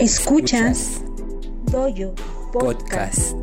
Escuchas Doyo Podcast.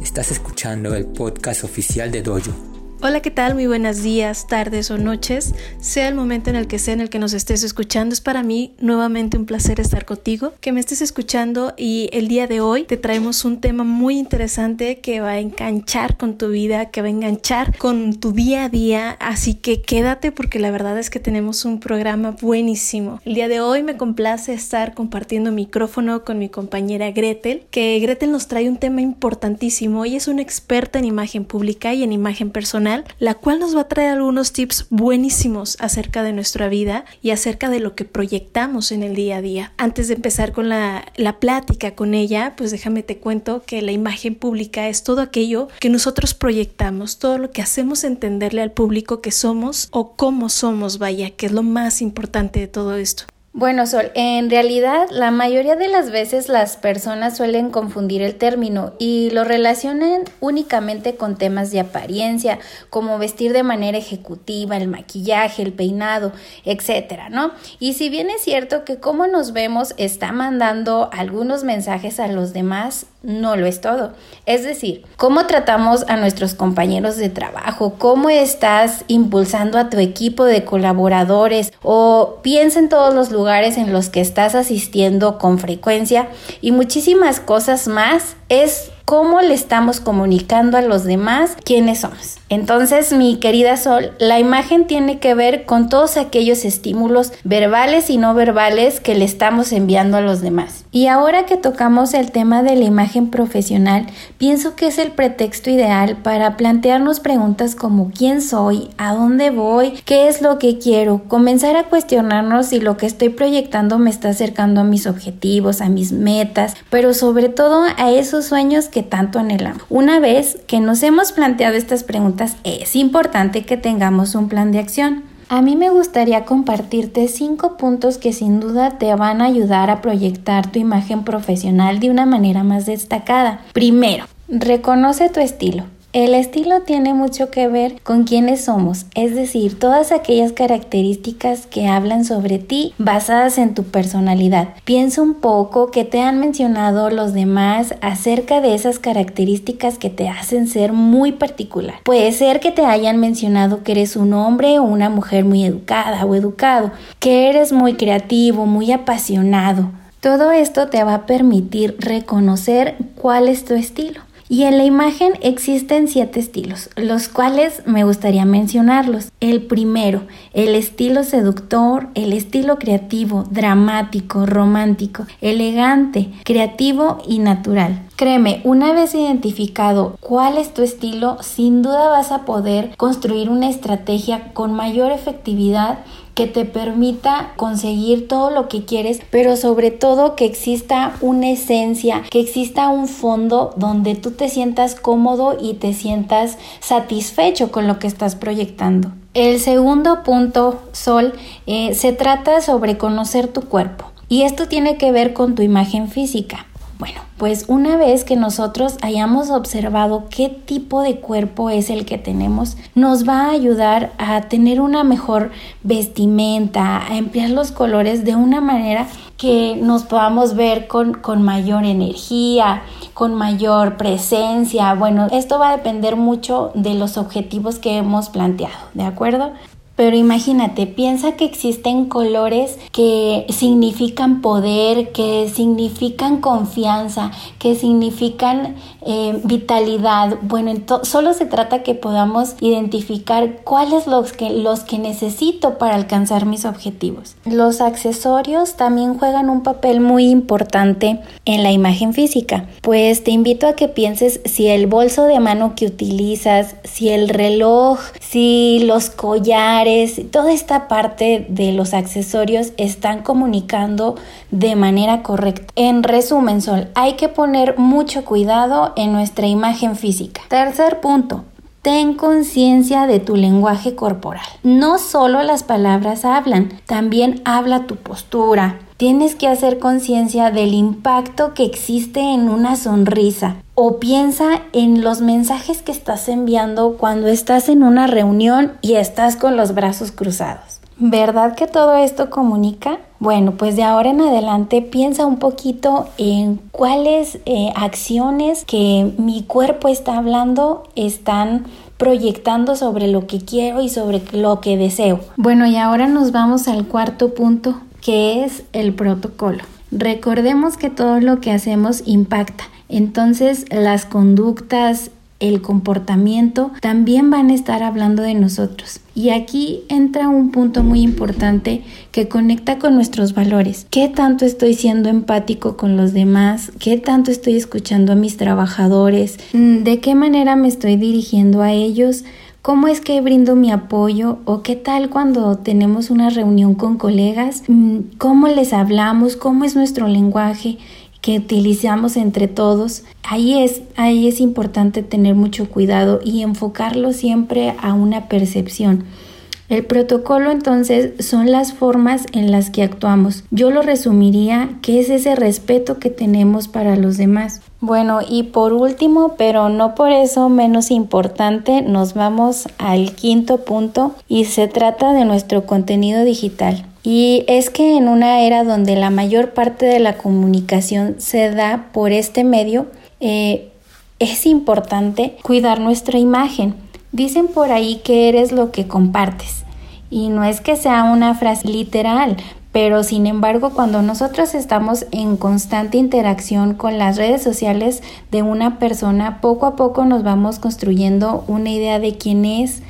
Estás escuchando el podcast oficial de Doyo. Hola, ¿qué tal? Muy buenos días, tardes o noches. Sea el momento en el que sea en el que nos estés escuchando, es para mí nuevamente un placer estar contigo, que me estés escuchando y el día de hoy te traemos un tema muy interesante que va a enganchar con tu vida, que va a enganchar con tu día a día, así que quédate porque la verdad es que tenemos un programa buenísimo. El día de hoy me complace estar compartiendo micrófono con mi compañera Gretel, que Gretel nos trae un tema importantísimo y es una experta en imagen pública y en imagen personal la cual nos va a traer algunos tips buenísimos acerca de nuestra vida y acerca de lo que proyectamos en el día a día. Antes de empezar con la, la plática con ella, pues déjame te cuento que la imagen pública es todo aquello que nosotros proyectamos, todo lo que hacemos entenderle al público que somos o cómo somos, vaya, que es lo más importante de todo esto. Bueno, Sol, en realidad la mayoría de las veces las personas suelen confundir el término y lo relacionan únicamente con temas de apariencia, como vestir de manera ejecutiva, el maquillaje, el peinado, etcétera, ¿no? Y si bien es cierto que cómo nos vemos está mandando algunos mensajes a los demás, no lo es todo. Es decir, cómo tratamos a nuestros compañeros de trabajo, cómo estás impulsando a tu equipo de colaboradores o piensa en todos los lugares en los que estás asistiendo con frecuencia y muchísimas cosas más. Es cómo le estamos comunicando a los demás quiénes somos. Entonces, mi querida Sol, la imagen tiene que ver con todos aquellos estímulos verbales y no verbales que le estamos enviando a los demás. Y ahora que tocamos el tema de la imagen profesional, pienso que es el pretexto ideal para plantearnos preguntas como quién soy, a dónde voy, qué es lo que quiero, comenzar a cuestionarnos si lo que estoy proyectando me está acercando a mis objetivos, a mis metas, pero sobre todo a esos sueños que tanto anhelamos. Una vez que nos hemos planteado estas preguntas, es importante que tengamos un plan de acción. A mí me gustaría compartirte cinco puntos que sin duda te van a ayudar a proyectar tu imagen profesional de una manera más destacada. Primero, reconoce tu estilo. El estilo tiene mucho que ver con quiénes somos, es decir, todas aquellas características que hablan sobre ti basadas en tu personalidad. Piensa un poco que te han mencionado los demás acerca de esas características que te hacen ser muy particular. Puede ser que te hayan mencionado que eres un hombre o una mujer muy educada o educado, que eres muy creativo, muy apasionado. Todo esto te va a permitir reconocer cuál es tu estilo. Y en la imagen existen siete estilos, los cuales me gustaría mencionarlos. El primero, el estilo seductor, el estilo creativo, dramático, romántico, elegante, creativo y natural. Créeme, una vez identificado cuál es tu estilo, sin duda vas a poder construir una estrategia con mayor efectividad que te permita conseguir todo lo que quieres, pero sobre todo que exista una esencia, que exista un fondo donde tú te sientas cómodo y te sientas satisfecho con lo que estás proyectando. El segundo punto, Sol, eh, se trata sobre conocer tu cuerpo. Y esto tiene que ver con tu imagen física. Bueno, pues una vez que nosotros hayamos observado qué tipo de cuerpo es el que tenemos, nos va a ayudar a tener una mejor vestimenta, a emplear los colores de una manera que nos podamos ver con, con mayor energía, con mayor presencia. Bueno, esto va a depender mucho de los objetivos que hemos planteado, ¿de acuerdo? Pero imagínate, piensa que existen colores que significan poder, que significan confianza, que significan eh, vitalidad. Bueno, solo se trata que podamos identificar cuáles los que, los que necesito para alcanzar mis objetivos. Los accesorios también juegan un papel muy importante en la imagen física. Pues te invito a que pienses si el bolso de mano que utilizas, si el reloj, si los collares, toda esta parte de los accesorios están comunicando de manera correcta. En resumen, Sol, hay que poner mucho cuidado en nuestra imagen física. Tercer punto, Ten conciencia de tu lenguaje corporal. No solo las palabras hablan, también habla tu postura. Tienes que hacer conciencia del impacto que existe en una sonrisa o piensa en los mensajes que estás enviando cuando estás en una reunión y estás con los brazos cruzados. ¿Verdad que todo esto comunica? Bueno, pues de ahora en adelante piensa un poquito en cuáles eh, acciones que mi cuerpo está hablando están proyectando sobre lo que quiero y sobre lo que deseo. Bueno, y ahora nos vamos al cuarto punto, que es el protocolo. Recordemos que todo lo que hacemos impacta. Entonces las conductas, el comportamiento también van a estar hablando de nosotros. Y aquí entra un punto muy importante que conecta con nuestros valores. ¿Qué tanto estoy siendo empático con los demás? ¿Qué tanto estoy escuchando a mis trabajadores? ¿De qué manera me estoy dirigiendo a ellos? ¿Cómo es que brindo mi apoyo? ¿O qué tal cuando tenemos una reunión con colegas? Mm, ¿Cómo les hablamos? ¿Cómo es nuestro lenguaje? que utilizamos entre todos, ahí es, ahí es importante tener mucho cuidado y enfocarlo siempre a una percepción. El protocolo entonces son las formas en las que actuamos. Yo lo resumiría que es ese respeto que tenemos para los demás. Bueno, y por último, pero no por eso menos importante, nos vamos al quinto punto y se trata de nuestro contenido digital. Y es que en una era donde la mayor parte de la comunicación se da por este medio, eh, es importante cuidar nuestra imagen. Dicen por ahí que eres lo que compartes. Y no es que sea una frase literal, pero sin embargo cuando nosotros estamos en constante interacción con las redes sociales de una persona, poco a poco nos vamos construyendo una idea de quién es,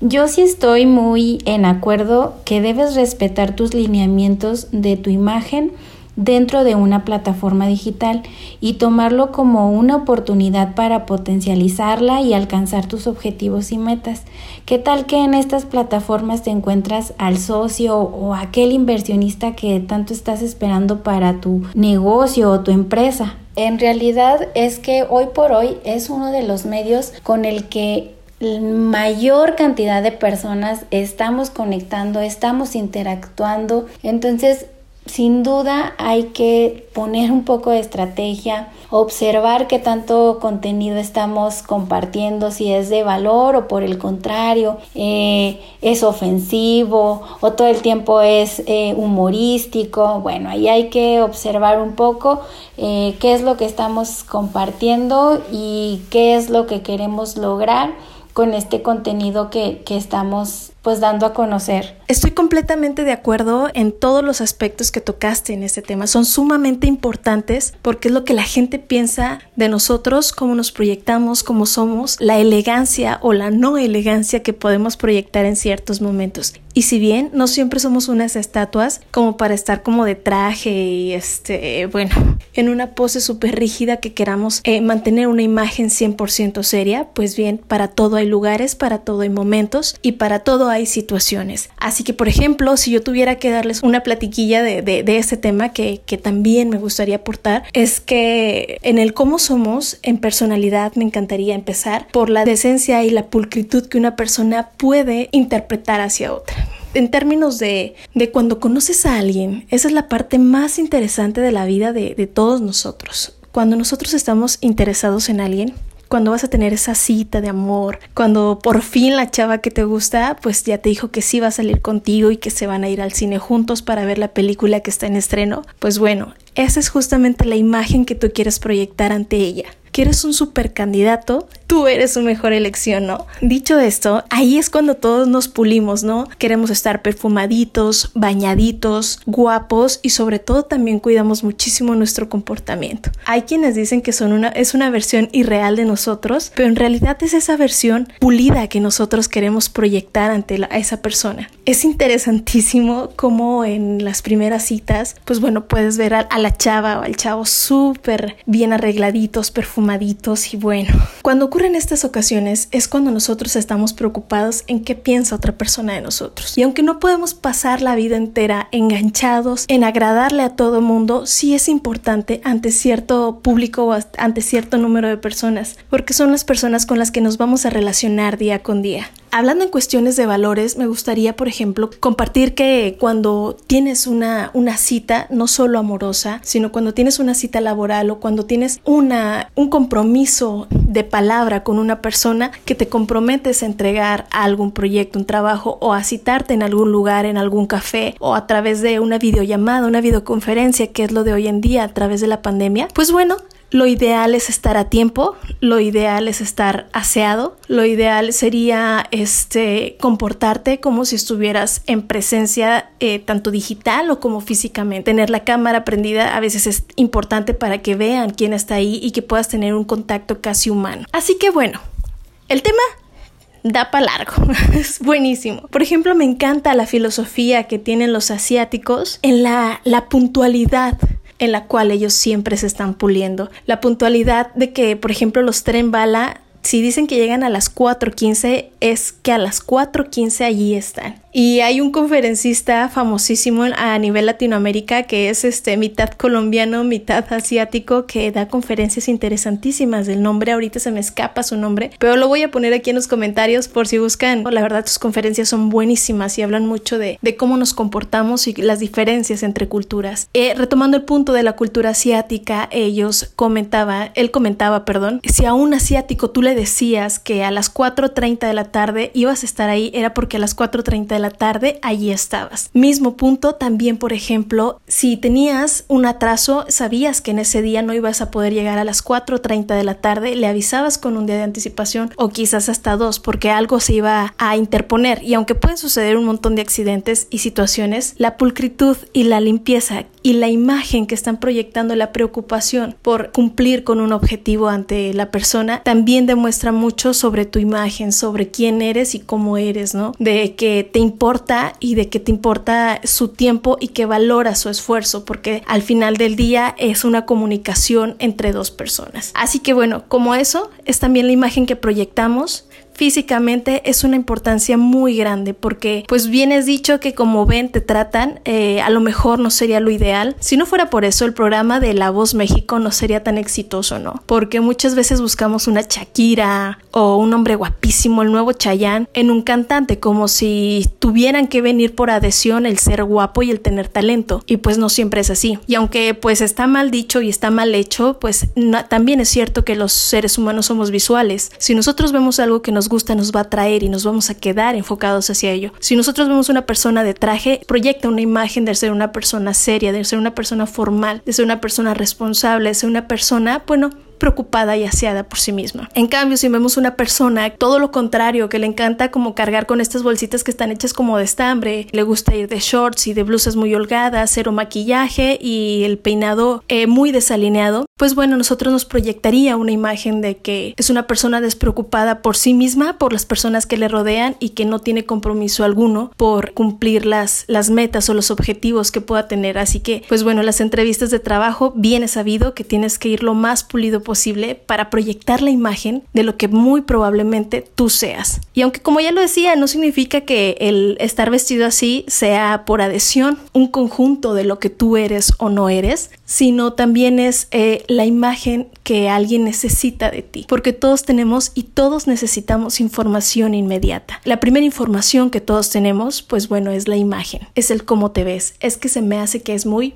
yo sí estoy muy en acuerdo que debes respetar tus lineamientos de tu imagen dentro de una plataforma digital y tomarlo como una oportunidad para potencializarla y alcanzar tus objetivos y metas. ¿Qué tal que en estas plataformas te encuentras al socio o aquel inversionista que tanto estás esperando para tu negocio o tu empresa? En realidad es que hoy por hoy es uno de los medios con el que mayor cantidad de personas estamos conectando, estamos interactuando. Entonces, sin duda hay que poner un poco de estrategia, observar qué tanto contenido estamos compartiendo, si es de valor o por el contrario eh, es ofensivo o todo el tiempo es eh, humorístico. Bueno, ahí hay que observar un poco eh, qué es lo que estamos compartiendo y qué es lo que queremos lograr con este contenido que, que estamos pues dando a conocer. Estoy completamente de acuerdo en todos los aspectos que tocaste en este tema. Son sumamente importantes porque es lo que la gente piensa de nosotros, cómo nos proyectamos, cómo somos, la elegancia o la no elegancia que podemos proyectar en ciertos momentos. Y si bien no siempre somos unas estatuas como para estar como de traje y este, bueno, en una pose súper rígida que queramos eh, mantener una imagen 100% seria, pues bien, para todo hay lugares, para todo hay momentos y para todo hay situaciones. Así que, por ejemplo, si yo tuviera que darles una platiquilla de, de, ese tema que, que también me gustaría aportar, es que en el cómo somos, en personalidad, me encantaría empezar por la decencia y la pulcritud que una persona puede interpretar hacia otra en términos de, de, cuando conoces a alguien, esa es la parte más interesante de la vida de, de, todos nosotros. Cuando nosotros estamos interesados en alguien, cuando vas a tener esa cita de amor, cuando por fin la chava que te gusta, pues ya te dijo que sí va a salir contigo y que se van a ir al cine juntos para ver la película que está en estreno, pues bueno, esa es justamente la imagen que tú quieres proyectar ante ella. Que eres un super candidato, tú eres su mejor elección, ¿no? Dicho esto, ahí es cuando todos nos pulimos, ¿no? Queremos estar perfumaditos, bañaditos, guapos y sobre todo también cuidamos muchísimo nuestro comportamiento. Hay quienes dicen que son una, es una versión irreal de nosotros, pero en realidad es esa versión pulida que nosotros queremos proyectar ante a esa persona. Es interesantísimo cómo en las primeras citas, pues bueno, puedes ver a, a la chava o al chavo súper bien arregladitos, perfumados, y bueno. Cuando ocurren estas ocasiones es cuando nosotros estamos preocupados en qué piensa otra persona de nosotros. Y aunque no podemos pasar la vida entera enganchados en agradarle a todo mundo, sí es importante ante cierto público o ante cierto número de personas, porque son las personas con las que nos vamos a relacionar día con día. Hablando en cuestiones de valores, me gustaría, por ejemplo, compartir que cuando tienes una, una cita, no solo amorosa, sino cuando tienes una cita laboral o cuando tienes una, un compromiso de palabra con una persona que te comprometes a entregar a algún proyecto, un trabajo o a citarte en algún lugar, en algún café o a través de una videollamada, una videoconferencia, que es lo de hoy en día a través de la pandemia, pues bueno, lo ideal es estar a tiempo, lo ideal es estar aseado, lo ideal sería este comportarte como si estuvieras en presencia eh, tanto digital o como físicamente. Tener la cámara prendida a veces es importante para que vean quién está ahí y que puedas tener un contacto casi humano. Así que bueno, el tema da para largo. es buenísimo. Por ejemplo, me encanta la filosofía que tienen los asiáticos en la, la puntualidad en la cual ellos siempre se están puliendo. La puntualidad de que, por ejemplo, los tren bala, si dicen que llegan a las 4.15, es que a las 4.15 allí están. Y hay un conferencista famosísimo a nivel Latinoamérica que es este mitad colombiano, mitad asiático, que da conferencias interesantísimas. El nombre ahorita se me escapa su nombre, pero lo voy a poner aquí en los comentarios por si buscan. La verdad, sus conferencias son buenísimas y hablan mucho de, cómo nos comportamos y las diferencias entre culturas. Eh, retomando el punto de la cultura asiática, ellos comentaban, él comentaba, perdón, si a un asiático tú le decías que a las 4.30 de la tarde ibas a estar ahí, era porque a las 4.30 de la tarde allí estabas. Mismo punto también, por ejemplo, si tenías un atraso, sabías que en ese día no ibas a poder llegar a las 4.30 de la tarde, le avisabas con un día de anticipación o quizás hasta dos porque algo se iba a interponer y aunque pueden suceder un montón de accidentes y situaciones, la pulcritud y la limpieza y la imagen que están proyectando, la preocupación por cumplir con un objetivo ante la persona, también demuestra mucho sobre tu imagen, sobre quién eres y cómo eres, ¿no? De que te importa y de que te importa su tiempo y que valora su esfuerzo, porque al final del día es una comunicación entre dos personas. Así que bueno, como eso, es también la imagen que proyectamos físicamente es una importancia muy grande porque pues bien es dicho que como ven te tratan eh, a lo mejor no sería lo ideal. Si no fuera por eso el programa de La Voz México no sería tan exitoso no porque muchas veces buscamos una Shakira o un hombre guapísimo el nuevo Chayanne en un cantante como si tuvieran que venir por adhesión el ser guapo y el tener talento. Y pues no siempre es así. Y aunque pues está mal dicho y está mal hecho pues también es cierto que los seres humanos somos visuales. Si nosotros vemos algo que nos gusta nos va a traer y nos vamos a quedar enfocados hacia ello. Si nosotros vemos una persona de traje, proyecta una imagen de ser una persona seria, de ser una persona formal, de ser una persona responsable, de ser una persona, bueno, preocupada y aseada por sí misma. En cambio, si vemos una persona, todo lo contrario, que le encanta como cargar con estas bolsitas que están hechas como de estambre, le gusta ir de shorts y de blusas muy holgadas, cero maquillaje y el peinado eh, muy desalineado, pues bueno, nosotros nos proyectaría una imagen de que es una persona despreocupada por sí misma, por las personas que le rodean y que no tiene compromiso alguno por cumplir las, las metas o los objetivos que pueda tener. Así que, pues bueno, las entrevistas de trabajo, bien es sabido que tienes que ir lo más pulido posible para proyectar la imagen de lo que muy probablemente tú seas. Y aunque como ya lo decía, no significa que el estar vestido así sea por adhesión, un conjunto de lo que tú eres o no eres, sino también es eh, la imagen que alguien necesita de ti, porque todos tenemos y todos necesitamos información inmediata. La primera información que todos tenemos, pues bueno, es la imagen, es el cómo te ves, es que se me hace que es muy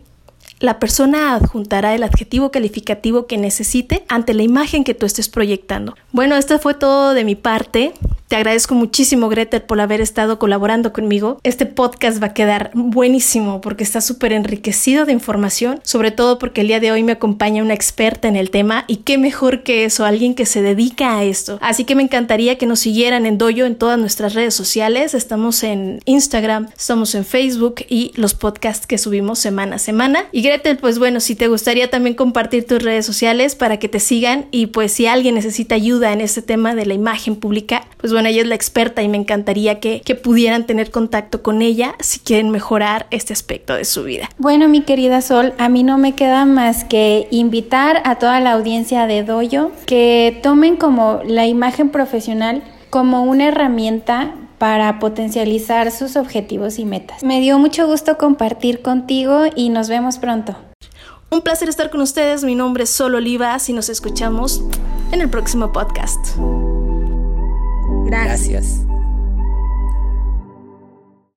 la persona adjuntará el adjetivo calificativo que necesite ante la imagen que tú estés proyectando. Bueno, esto fue todo de mi parte. Te agradezco muchísimo, Gretel, por haber estado colaborando conmigo. Este podcast va a quedar buenísimo porque está súper enriquecido de información, sobre todo porque el día de hoy me acompaña una experta en el tema y qué mejor que eso, alguien que se dedica a esto. Así que me encantaría que nos siguieran en Doyo en todas nuestras redes sociales. Estamos en Instagram, estamos en Facebook y los podcasts que subimos semana a semana. Y Pues bueno, si te gustaría también compartir tus redes sociales para que te sigan y pues si alguien necesita ayuda en este tema de la imagen pública, pues bueno, ella es la experta y me encantaría que, que pudieran tener contacto con ella si quieren mejorar este aspecto de su vida. Bueno, mi querida Sol, a mí no me queda más que invitar a toda la audiencia de Doyo que tomen como la imagen profesional como una herramienta para potencializar sus objetivos y metas. Me dio mucho gusto compartir contigo y nos vemos pronto. Un placer estar con ustedes, mi nombre es Sol Olivas y nos escuchamos en el próximo podcast. Gracias.